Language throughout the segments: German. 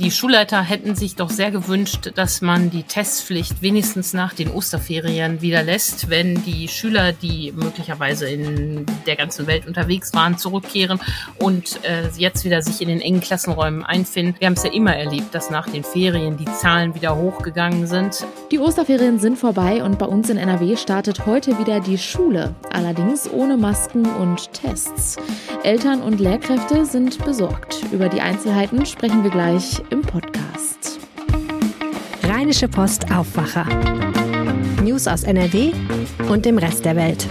Die Schulleiter hätten sich doch sehr gewünscht, dass man die Testpflicht wenigstens nach den Osterferien wieder lässt, wenn die Schüler, die möglicherweise in der ganzen Welt unterwegs waren, zurückkehren und äh, jetzt wieder sich in den engen Klassenräumen einfinden. Wir haben es ja immer erlebt, dass nach den Ferien die Zahlen wieder hochgegangen sind. Die Osterferien sind vorbei und bei uns in NRW startet heute wieder die Schule, allerdings ohne Masken und Tests. Eltern und Lehrkräfte sind besorgt. Über die Einzelheiten sprechen wir gleich im Podcast. Rheinische Post Aufwacher. News aus NRW und dem Rest der Welt.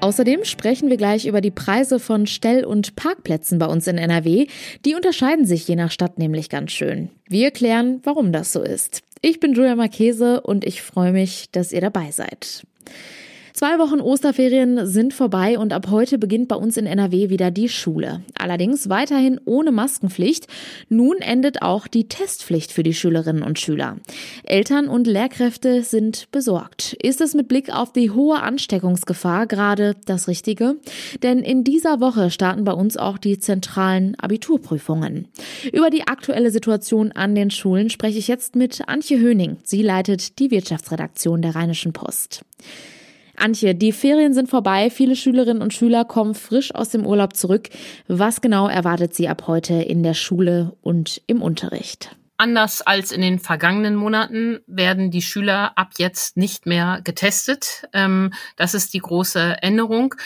Außerdem sprechen wir gleich über die Preise von Stell- und Parkplätzen bei uns in NRW. Die unterscheiden sich je nach Stadt nämlich ganz schön. Wir klären, warum das so ist. Ich bin Julia Marchese und ich freue mich, dass ihr dabei seid. Zwei Wochen Osterferien sind vorbei und ab heute beginnt bei uns in NRW wieder die Schule. Allerdings weiterhin ohne Maskenpflicht. Nun endet auch die Testpflicht für die Schülerinnen und Schüler. Eltern und Lehrkräfte sind besorgt. Ist es mit Blick auf die hohe Ansteckungsgefahr gerade das Richtige? Denn in dieser Woche starten bei uns auch die zentralen Abiturprüfungen. Über die aktuelle Situation an den Schulen spreche ich jetzt mit Antje Höning. Sie leitet die Wirtschaftsredaktion der Rheinischen Post. Antje, die Ferien sind vorbei. Viele Schülerinnen und Schüler kommen frisch aus dem Urlaub zurück. Was genau erwartet sie ab heute in der Schule und im Unterricht? Anders als in den vergangenen Monaten werden die Schüler ab jetzt nicht mehr getestet. Ähm, das ist die große Änderung.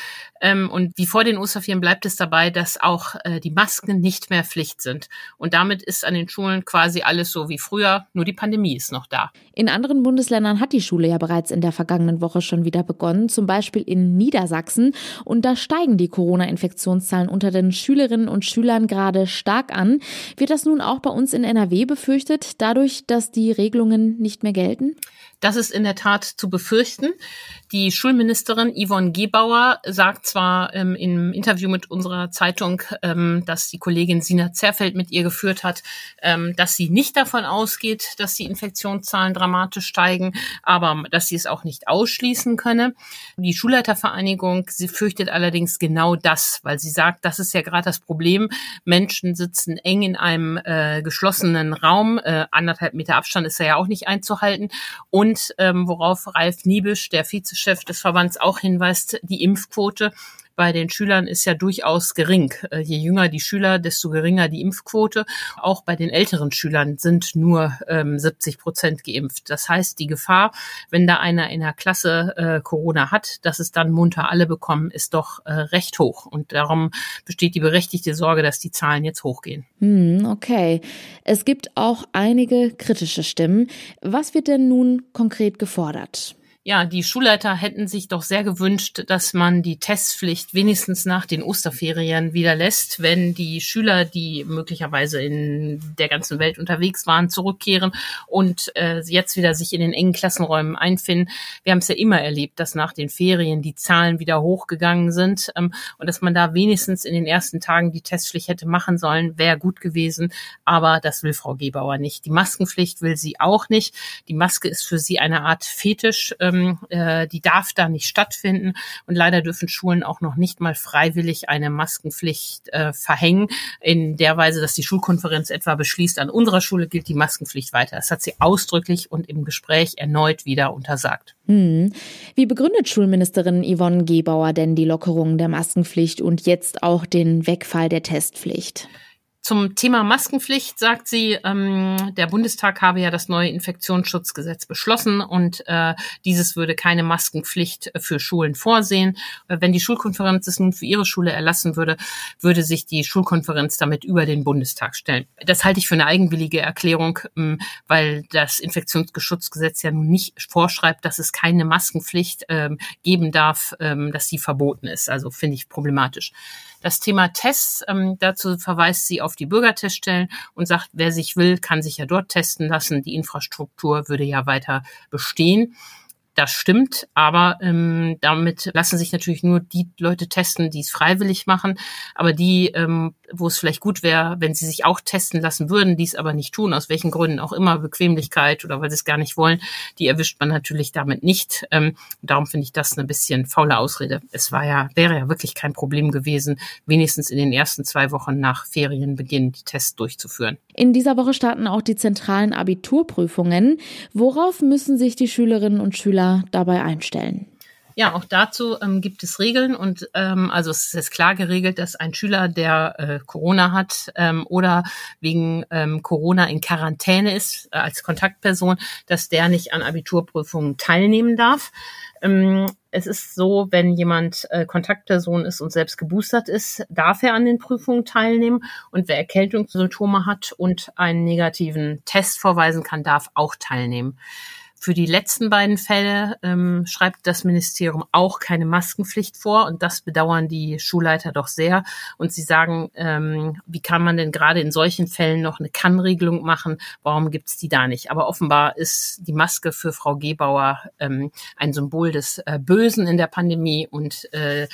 Ähm, und wie vor den Osterferien bleibt es dabei, dass auch äh, die Masken nicht mehr Pflicht sind. Und damit ist an den Schulen quasi alles so wie früher, nur die Pandemie ist noch da. In anderen Bundesländern hat die Schule ja bereits in der vergangenen Woche schon wieder begonnen, zum Beispiel in Niedersachsen. Und da steigen die Corona-Infektionszahlen unter den Schülerinnen und Schülern gerade stark an. Wird das nun auch bei uns in NRW befürchtet, dadurch, dass die Regelungen nicht mehr gelten? Das ist in der Tat zu befürchten. Die Schulministerin Yvonne Gebauer sagt zwar ähm, im Interview mit unserer Zeitung, ähm, dass die Kollegin Sina Zerfeld mit ihr geführt hat, ähm, dass sie nicht davon ausgeht, dass die Infektionszahlen dramatisch steigen, aber dass sie es auch nicht ausschließen könne. Die Schulleitervereinigung, sie fürchtet allerdings genau das, weil sie sagt, das ist ja gerade das Problem. Menschen sitzen eng in einem äh, geschlossenen Raum, äh, anderthalb Meter Abstand ist ja auch nicht einzuhalten und ähm, worauf Ralf Niebisch, der Vize Chef des Verbands auch hinweist, die Impfquote bei den Schülern ist ja durchaus gering. Äh, je jünger die Schüler, desto geringer die Impfquote. Auch bei den älteren Schülern sind nur ähm, 70 Prozent geimpft. Das heißt, die Gefahr, wenn da einer in der Klasse äh, Corona hat, dass es dann munter alle bekommen, ist doch äh, recht hoch. Und darum besteht die berechtigte Sorge, dass die Zahlen jetzt hochgehen. Hm, okay. Es gibt auch einige kritische Stimmen. Was wird denn nun konkret gefordert? Ja, die Schulleiter hätten sich doch sehr gewünscht, dass man die Testpflicht wenigstens nach den Osterferien wieder lässt, wenn die Schüler, die möglicherweise in der ganzen Welt unterwegs waren, zurückkehren und äh, jetzt wieder sich in den engen Klassenräumen einfinden. Wir haben es ja immer erlebt, dass nach den Ferien die Zahlen wieder hochgegangen sind ähm, und dass man da wenigstens in den ersten Tagen die Testpflicht hätte machen sollen, wäre gut gewesen. Aber das will Frau Gebauer nicht. Die Maskenpflicht will sie auch nicht. Die Maske ist für sie eine Art Fetisch. Ähm, ähm, äh, die darf da nicht stattfinden. Und leider dürfen Schulen auch noch nicht mal freiwillig eine Maskenpflicht äh, verhängen, in der Weise, dass die Schulkonferenz etwa beschließt, an unserer Schule gilt die Maskenpflicht weiter. Das hat sie ausdrücklich und im Gespräch erneut wieder untersagt. Hm. Wie begründet Schulministerin Yvonne Gebauer denn die Lockerung der Maskenpflicht und jetzt auch den Wegfall der Testpflicht? Zum Thema Maskenpflicht sagt sie, ähm, der Bundestag habe ja das neue Infektionsschutzgesetz beschlossen und äh, dieses würde keine Maskenpflicht für Schulen vorsehen. Wenn die Schulkonferenz es nun für ihre Schule erlassen würde, würde sich die Schulkonferenz damit über den Bundestag stellen. Das halte ich für eine eigenwillige Erklärung, ähm, weil das Infektionsschutzgesetz ja nun nicht vorschreibt, dass es keine Maskenpflicht ähm, geben darf, ähm, dass sie verboten ist. Also finde ich problematisch. Das Thema Tests, ähm, dazu verweist sie auf die Bürgerteststellen und sagt, wer sich will, kann sich ja dort testen lassen. Die Infrastruktur würde ja weiter bestehen. Das stimmt, aber ähm, damit lassen sich natürlich nur die Leute testen, die es freiwillig machen. Aber die, ähm, wo es vielleicht gut wäre, wenn sie sich auch testen lassen würden, die es aber nicht tun, aus welchen Gründen auch immer, Bequemlichkeit oder weil sie es gar nicht wollen, die erwischt man natürlich damit nicht. Ähm, darum finde ich das eine bisschen faule Ausrede. Es war ja, wäre ja wirklich kein Problem gewesen, wenigstens in den ersten zwei Wochen nach Ferienbeginn die Tests durchzuführen. In dieser Woche starten auch die zentralen Abiturprüfungen. Worauf müssen sich die Schülerinnen und Schüler dabei einstellen? Ja, auch dazu ähm, gibt es Regeln und ähm, also es ist klar geregelt, dass ein Schüler, der äh, Corona hat ähm, oder wegen ähm, Corona in Quarantäne ist äh, als Kontaktperson, dass der nicht an Abiturprüfungen teilnehmen darf. Ähm, es ist so, wenn jemand äh, Kontaktperson ist und selbst geboostert ist, darf er an den Prüfungen teilnehmen. Und wer Erkältungssymptome hat und einen negativen Test vorweisen kann, darf auch teilnehmen. Für die letzten beiden Fälle ähm, schreibt das Ministerium auch keine Maskenpflicht vor und das bedauern die Schulleiter doch sehr. Und sie sagen, ähm, wie kann man denn gerade in solchen Fällen noch eine Kann-Regelung machen? Warum gibt's die da nicht? Aber offenbar ist die Maske für Frau Gebauer ähm, ein Symbol des äh, Bösen in der Pandemie und äh,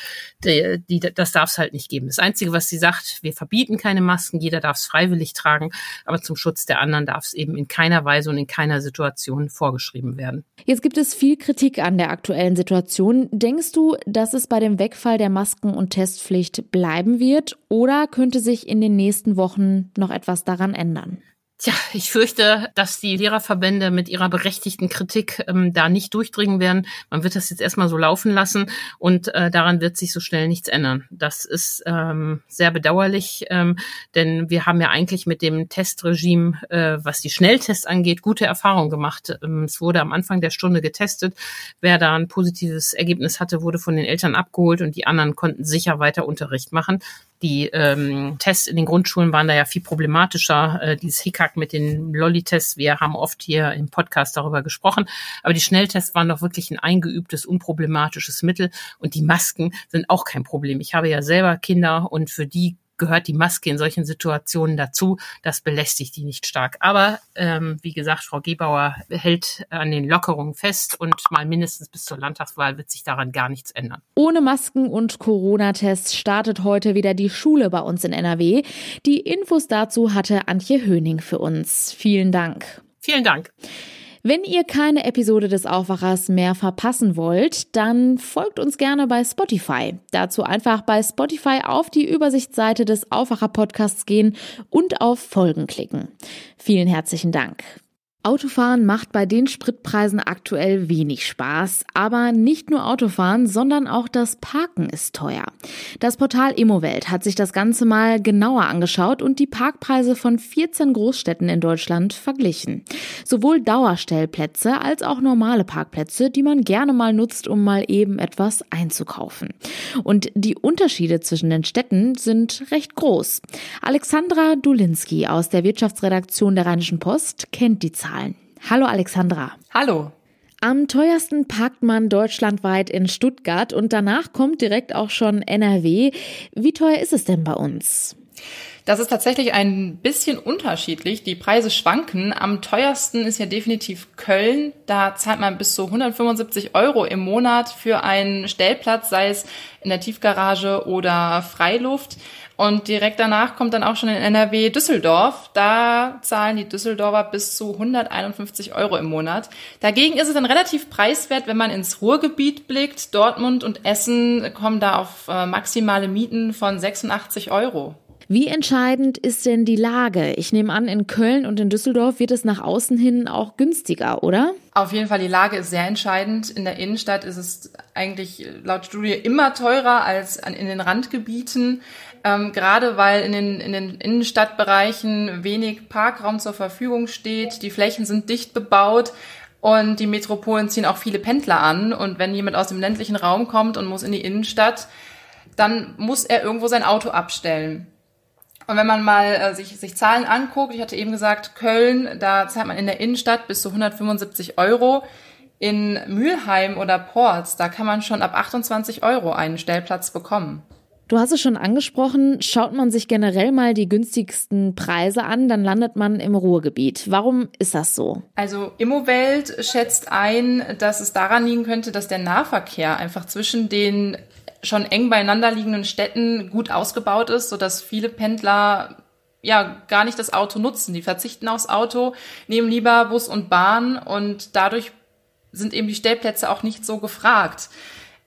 die, die, das darf es halt nicht geben. Das Einzige, was sie sagt, wir verbieten keine Masken, jeder darf es freiwillig tragen, aber zum Schutz der anderen darf es eben in keiner Weise und in keiner Situation vorgeschrieben geschrieben werden. Jetzt gibt es viel Kritik an der aktuellen Situation. Denkst du, dass es bei dem Wegfall der Masken- und Testpflicht bleiben wird oder könnte sich in den nächsten Wochen noch etwas daran ändern? Tja, ich fürchte, dass die Lehrerverbände mit ihrer berechtigten Kritik ähm, da nicht durchdringen werden. Man wird das jetzt erstmal so laufen lassen und äh, daran wird sich so schnell nichts ändern. Das ist ähm, sehr bedauerlich, ähm, denn wir haben ja eigentlich mit dem Testregime, äh, was die Schnelltests angeht, gute Erfahrungen gemacht. Ähm, es wurde am Anfang der Stunde getestet. Wer da ein positives Ergebnis hatte, wurde von den Eltern abgeholt und die anderen konnten sicher weiter Unterricht machen. Die ähm, Tests in den Grundschulen waren da ja viel problematischer. Äh, dieses Hickhack mit den Lolli-Tests, wir haben oft hier im Podcast darüber gesprochen. Aber die Schnelltests waren doch wirklich ein eingeübtes, unproblematisches Mittel. Und die Masken sind auch kein Problem. Ich habe ja selber Kinder und für die gehört die Maske in solchen Situationen dazu. Das belästigt die nicht stark. Aber ähm, wie gesagt, Frau Gebauer hält an den Lockerungen fest und mal mindestens bis zur Landtagswahl wird sich daran gar nichts ändern. Ohne Masken und Corona-Tests startet heute wieder die Schule bei uns in NRW. Die Infos dazu hatte Antje Höning für uns. Vielen Dank. Vielen Dank. Wenn ihr keine Episode des Aufwachers mehr verpassen wollt, dann folgt uns gerne bei Spotify. Dazu einfach bei Spotify auf die Übersichtsseite des Aufwacher Podcasts gehen und auf Folgen klicken. Vielen herzlichen Dank. Autofahren macht bei den Spritpreisen aktuell wenig Spaß, aber nicht nur Autofahren, sondern auch das Parken ist teuer. Das Portal Immowelt hat sich das Ganze mal genauer angeschaut und die Parkpreise von 14 Großstädten in Deutschland verglichen. Sowohl Dauerstellplätze als auch normale Parkplätze, die man gerne mal nutzt, um mal eben etwas einzukaufen. Und die Unterschiede zwischen den Städten sind recht groß. Alexandra Dulinski aus der Wirtschaftsredaktion der Rheinischen Post kennt die Zahlen. Zahlen. Hallo Alexandra. Hallo. Am teuersten parkt man deutschlandweit in Stuttgart und danach kommt direkt auch schon NRW. Wie teuer ist es denn bei uns? Das ist tatsächlich ein bisschen unterschiedlich. Die Preise schwanken. Am teuersten ist ja definitiv Köln. Da zahlt man bis zu 175 Euro im Monat für einen Stellplatz, sei es in der Tiefgarage oder Freiluft. Und direkt danach kommt dann auch schon in NRW Düsseldorf. Da zahlen die Düsseldorfer bis zu 151 Euro im Monat. Dagegen ist es dann relativ preiswert, wenn man ins Ruhrgebiet blickt. Dortmund und Essen kommen da auf äh, maximale Mieten von 86 Euro. Wie entscheidend ist denn die Lage? Ich nehme an, in Köln und in Düsseldorf wird es nach außen hin auch günstiger, oder? Auf jeden Fall, die Lage ist sehr entscheidend. In der Innenstadt ist es eigentlich laut Studie immer teurer als in den Randgebieten ähm, gerade weil in den, in den Innenstadtbereichen wenig Parkraum zur Verfügung steht, die Flächen sind dicht bebaut und die Metropolen ziehen auch viele Pendler an. Und wenn jemand aus dem ländlichen Raum kommt und muss in die Innenstadt, dann muss er irgendwo sein Auto abstellen. Und wenn man mal äh, sich, sich Zahlen anguckt, ich hatte eben gesagt, Köln, da zahlt man in der Innenstadt bis zu 175 Euro. In Mülheim oder Ports, da kann man schon ab 28 Euro einen Stellplatz bekommen. Du hast es schon angesprochen, schaut man sich generell mal die günstigsten Preise an, dann landet man im Ruhrgebiet. Warum ist das so? Also Immowelt schätzt ein, dass es daran liegen könnte, dass der Nahverkehr einfach zwischen den schon eng beieinander liegenden Städten gut ausgebaut ist, sodass viele Pendler ja gar nicht das Auto nutzen. Die verzichten aufs Auto, nehmen lieber Bus und Bahn und dadurch sind eben die Stellplätze auch nicht so gefragt.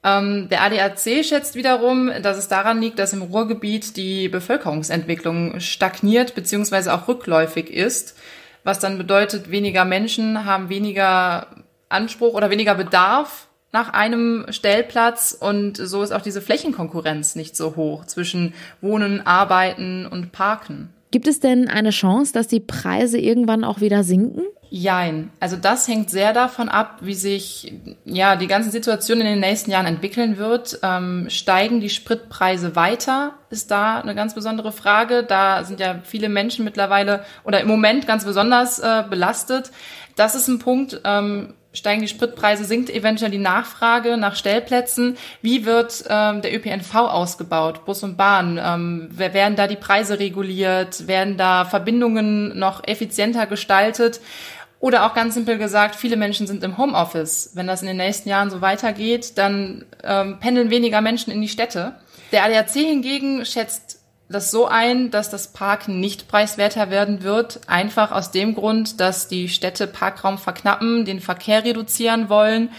Ähm, der ADAC schätzt wiederum, dass es daran liegt, dass im Ruhrgebiet die Bevölkerungsentwicklung stagniert bzw. auch rückläufig ist, was dann bedeutet, weniger Menschen haben weniger Anspruch oder weniger Bedarf nach einem Stellplatz und so ist auch diese Flächenkonkurrenz nicht so hoch zwischen Wohnen, Arbeiten und Parken. Gibt es denn eine Chance, dass die Preise irgendwann auch wieder sinken? Jein. Also das hängt sehr davon ab, wie sich ja die ganze Situation in den nächsten Jahren entwickeln wird. Ähm, steigen die Spritpreise weiter? Ist da eine ganz besondere Frage. Da sind ja viele Menschen mittlerweile oder im Moment ganz besonders äh, belastet. Das ist ein Punkt. Ähm, steigen die Spritpreise, sinkt eventuell die Nachfrage nach Stellplätzen. Wie wird ähm, der ÖPNV ausgebaut, Bus und Bahn? Ähm, werden da die Preise reguliert? Werden da Verbindungen noch effizienter gestaltet? Oder auch ganz simpel gesagt, viele Menschen sind im Homeoffice. Wenn das in den nächsten Jahren so weitergeht, dann ähm, pendeln weniger Menschen in die Städte. Der ADAC hingegen schätzt das so ein, dass das Parken nicht preiswerter werden wird, einfach aus dem Grund, dass die Städte Parkraum verknappen, den Verkehr reduzieren wollen,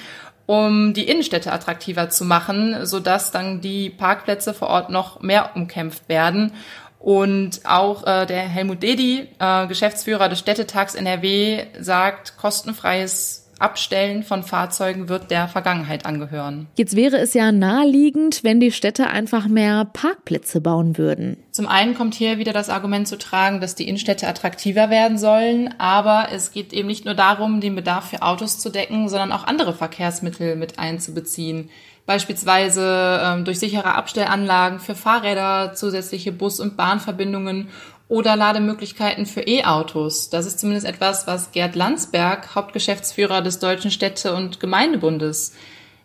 um die Innenstädte attraktiver zu machen, sodass dann die Parkplätze vor Ort noch mehr umkämpft werden. Und auch äh, der Helmut Dedi, äh, Geschäftsführer des Städtetags NRW, sagt, kostenfreies Abstellen von Fahrzeugen wird der Vergangenheit angehören. Jetzt wäre es ja naheliegend, wenn die Städte einfach mehr Parkplätze bauen würden. Zum einen kommt hier wieder das Argument zu tragen, dass die Innenstädte attraktiver werden sollen, aber es geht eben nicht nur darum, den Bedarf für Autos zu decken, sondern auch andere Verkehrsmittel mit einzubeziehen. Beispielsweise ähm, durch sichere Abstellanlagen für Fahrräder, zusätzliche Bus- und Bahnverbindungen oder Lademöglichkeiten für E-Autos. Das ist zumindest etwas, was Gerd Landsberg, Hauptgeschäftsführer des Deutschen Städte- und Gemeindebundes,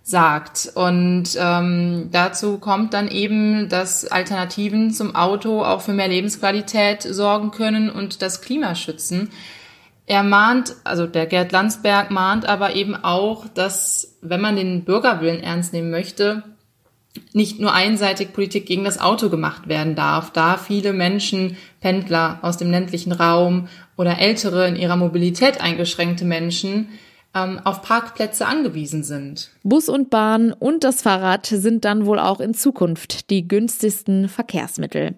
sagt. Und ähm, dazu kommt dann eben, dass Alternativen zum Auto auch für mehr Lebensqualität sorgen können und das Klima schützen. Er mahnt, also der Gerd Landsberg mahnt aber eben auch, dass wenn man den Bürgerwillen ernst nehmen möchte, nicht nur einseitig Politik gegen das Auto gemacht werden darf, da viele Menschen, Pendler aus dem ländlichen Raum oder ältere in ihrer Mobilität eingeschränkte Menschen ähm, auf Parkplätze angewiesen sind. Bus und Bahn und das Fahrrad sind dann wohl auch in Zukunft die günstigsten Verkehrsmittel.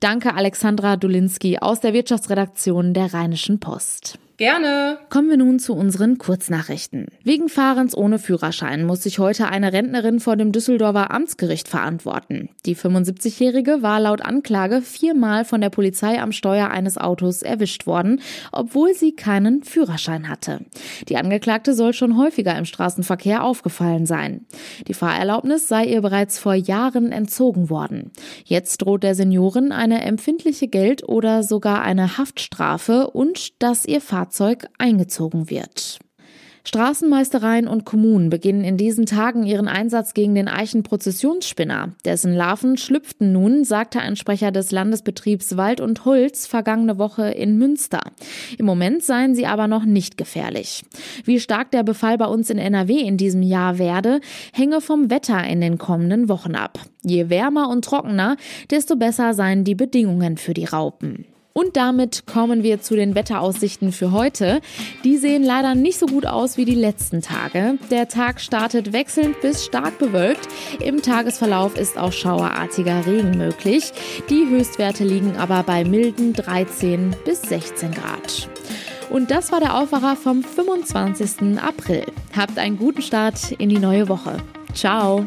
Danke Alexandra Dulinski aus der Wirtschaftsredaktion der Rheinischen Post. Gerne. Kommen wir nun zu unseren Kurznachrichten. Wegen Fahrens ohne Führerschein muss sich heute eine Rentnerin vor dem Düsseldorfer Amtsgericht verantworten. Die 75-Jährige war laut Anklage viermal von der Polizei am Steuer eines Autos erwischt worden, obwohl sie keinen Führerschein hatte. Die Angeklagte soll schon häufiger im Straßenverkehr aufgefallen sein. Die Fahrerlaubnis sei ihr bereits vor Jahren entzogen worden. Jetzt droht der Seniorin eine empfindliche Geld- oder sogar eine Haftstrafe und dass ihr Fahrzeug Fahrzeug eingezogen wird. Straßenmeistereien und Kommunen beginnen in diesen Tagen ihren Einsatz gegen den Eichenprozessionsspinner. Dessen Larven schlüpften nun, sagte ein Sprecher des Landesbetriebs Wald und Holz vergangene Woche in Münster. Im Moment seien sie aber noch nicht gefährlich. Wie stark der Befall bei uns in NRW in diesem Jahr werde, hänge vom Wetter in den kommenden Wochen ab. Je wärmer und trockener, desto besser seien die Bedingungen für die Raupen. Und damit kommen wir zu den Wetteraussichten für heute. Die sehen leider nicht so gut aus wie die letzten Tage. Der Tag startet wechselnd bis stark bewölkt. Im Tagesverlauf ist auch schauerartiger Regen möglich. Die Höchstwerte liegen aber bei milden 13 bis 16 Grad. Und das war der Aufwacher vom 25. April. Habt einen guten Start in die neue Woche. Ciao.